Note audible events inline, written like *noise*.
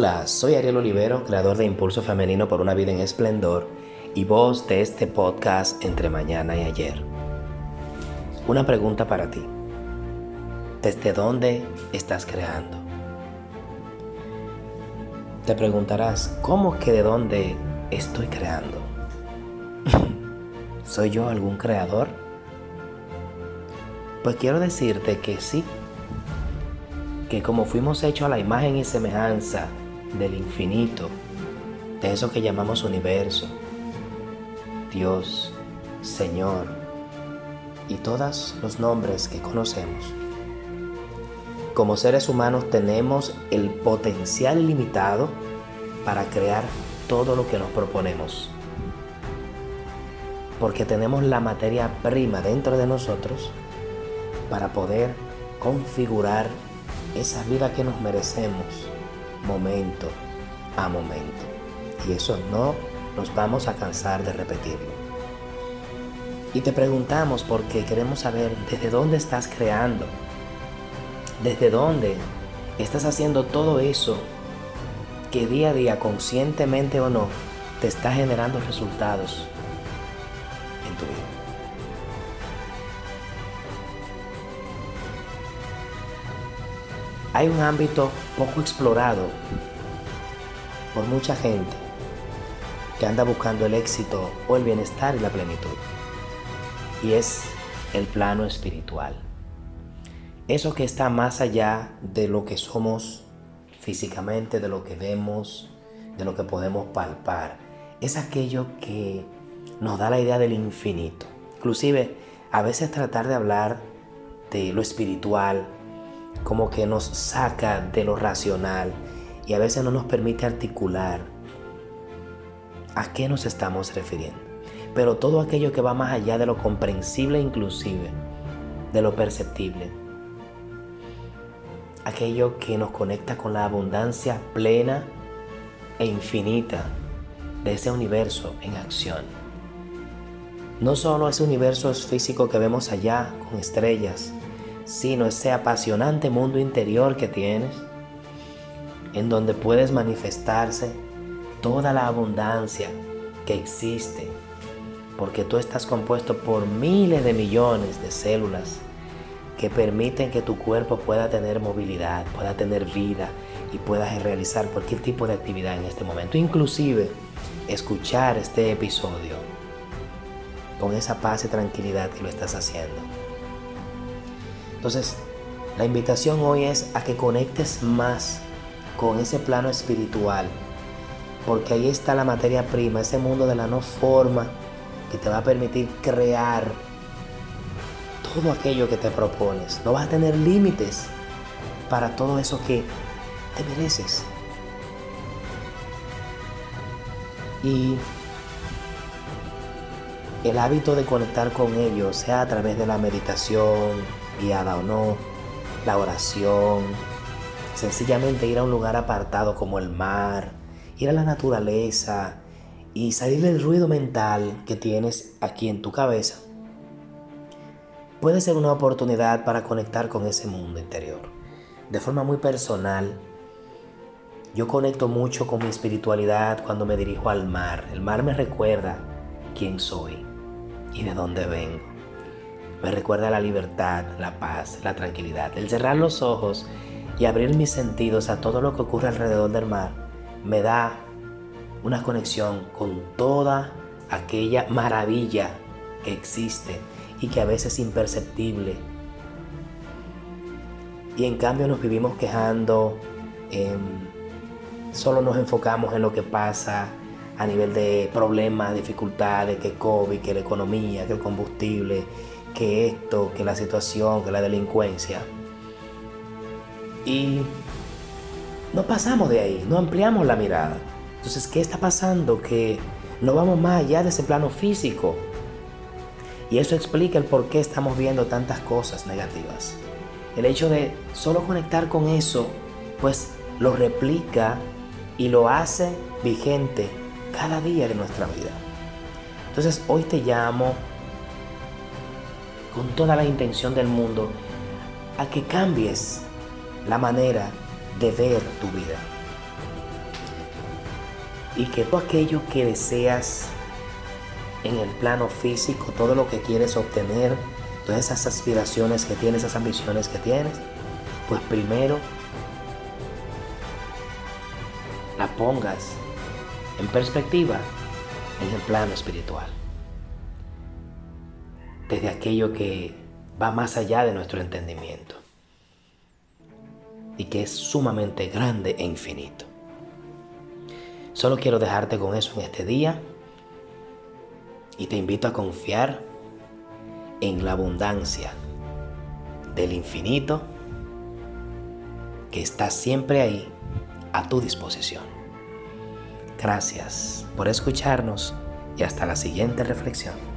Hola, soy Ariel Olivero, creador de Impulso Femenino por una vida en esplendor y voz de este podcast entre mañana y ayer. Una pregunta para ti. ¿Desde dónde estás creando? Te preguntarás, ¿cómo que de dónde estoy creando? *laughs* ¿Soy yo algún creador? Pues quiero decirte que sí, que como fuimos hechos a la imagen y semejanza del infinito, de eso que llamamos universo, Dios, Señor y todos los nombres que conocemos, como seres humanos tenemos el potencial limitado para crear todo lo que nos proponemos. Porque tenemos la materia prima dentro de nosotros para poder configurar esa vida que nos merecemos momento a momento. Y eso no nos vamos a cansar de repetirlo. Y te preguntamos porque queremos saber desde dónde estás creando, desde dónde estás haciendo todo eso que día a día, conscientemente o no, te está generando resultados Hay un ámbito poco explorado por mucha gente que anda buscando el éxito o el bienestar y la plenitud. Y es el plano espiritual. Eso que está más allá de lo que somos físicamente, de lo que vemos, de lo que podemos palpar. Es aquello que nos da la idea del infinito. Inclusive, a veces tratar de hablar de lo espiritual como que nos saca de lo racional y a veces no nos permite articular a qué nos estamos refiriendo. Pero todo aquello que va más allá de lo comprensible inclusive, de lo perceptible, aquello que nos conecta con la abundancia plena e infinita de ese universo en acción. No solo ese universo es físico que vemos allá con estrellas, sino ese apasionante mundo interior que tienes, en donde puedes manifestarse toda la abundancia que existe, porque tú estás compuesto por miles de millones de células que permiten que tu cuerpo pueda tener movilidad, pueda tener vida y puedas realizar cualquier tipo de actividad en este momento, inclusive escuchar este episodio con esa paz y tranquilidad que lo estás haciendo. Entonces, la invitación hoy es a que conectes más con ese plano espiritual, porque ahí está la materia prima, ese mundo de la no forma que te va a permitir crear todo aquello que te propones. No vas a tener límites para todo eso que te mereces. Y el hábito de conectar con ello, sea a través de la meditación, guiada o no, la oración, sencillamente ir a un lugar apartado como el mar, ir a la naturaleza y salir del ruido mental que tienes aquí en tu cabeza, puede ser una oportunidad para conectar con ese mundo interior. De forma muy personal, yo conecto mucho con mi espiritualidad cuando me dirijo al mar. El mar me recuerda quién soy y de dónde vengo. Me recuerda la libertad, la paz, la tranquilidad. El cerrar los ojos y abrir mis sentidos a todo lo que ocurre alrededor del mar me da una conexión con toda aquella maravilla que existe y que a veces es imperceptible. Y en cambio nos vivimos quejando, solo nos enfocamos en lo que pasa a nivel de problemas, dificultades, que COVID, que la economía, que el combustible, que esto, que la situación, que la delincuencia. Y no pasamos de ahí, no ampliamos la mirada. Entonces, ¿qué está pasando? Que no vamos más allá de ese plano físico. Y eso explica el por qué estamos viendo tantas cosas negativas. El hecho de solo conectar con eso, pues lo replica y lo hace vigente cada día de nuestra vida. Entonces hoy te llamo con toda la intención del mundo a que cambies la manera de ver tu vida. y que todo aquello que deseas en el plano físico, todo lo que quieres obtener, todas esas aspiraciones que tienes, esas ambiciones que tienes, pues primero la pongas en perspectiva en el plano espiritual. Desde aquello que va más allá de nuestro entendimiento y que es sumamente grande e infinito. Solo quiero dejarte con eso en este día y te invito a confiar en la abundancia del infinito que está siempre ahí a tu disposición. Gracias por escucharnos y hasta la siguiente reflexión.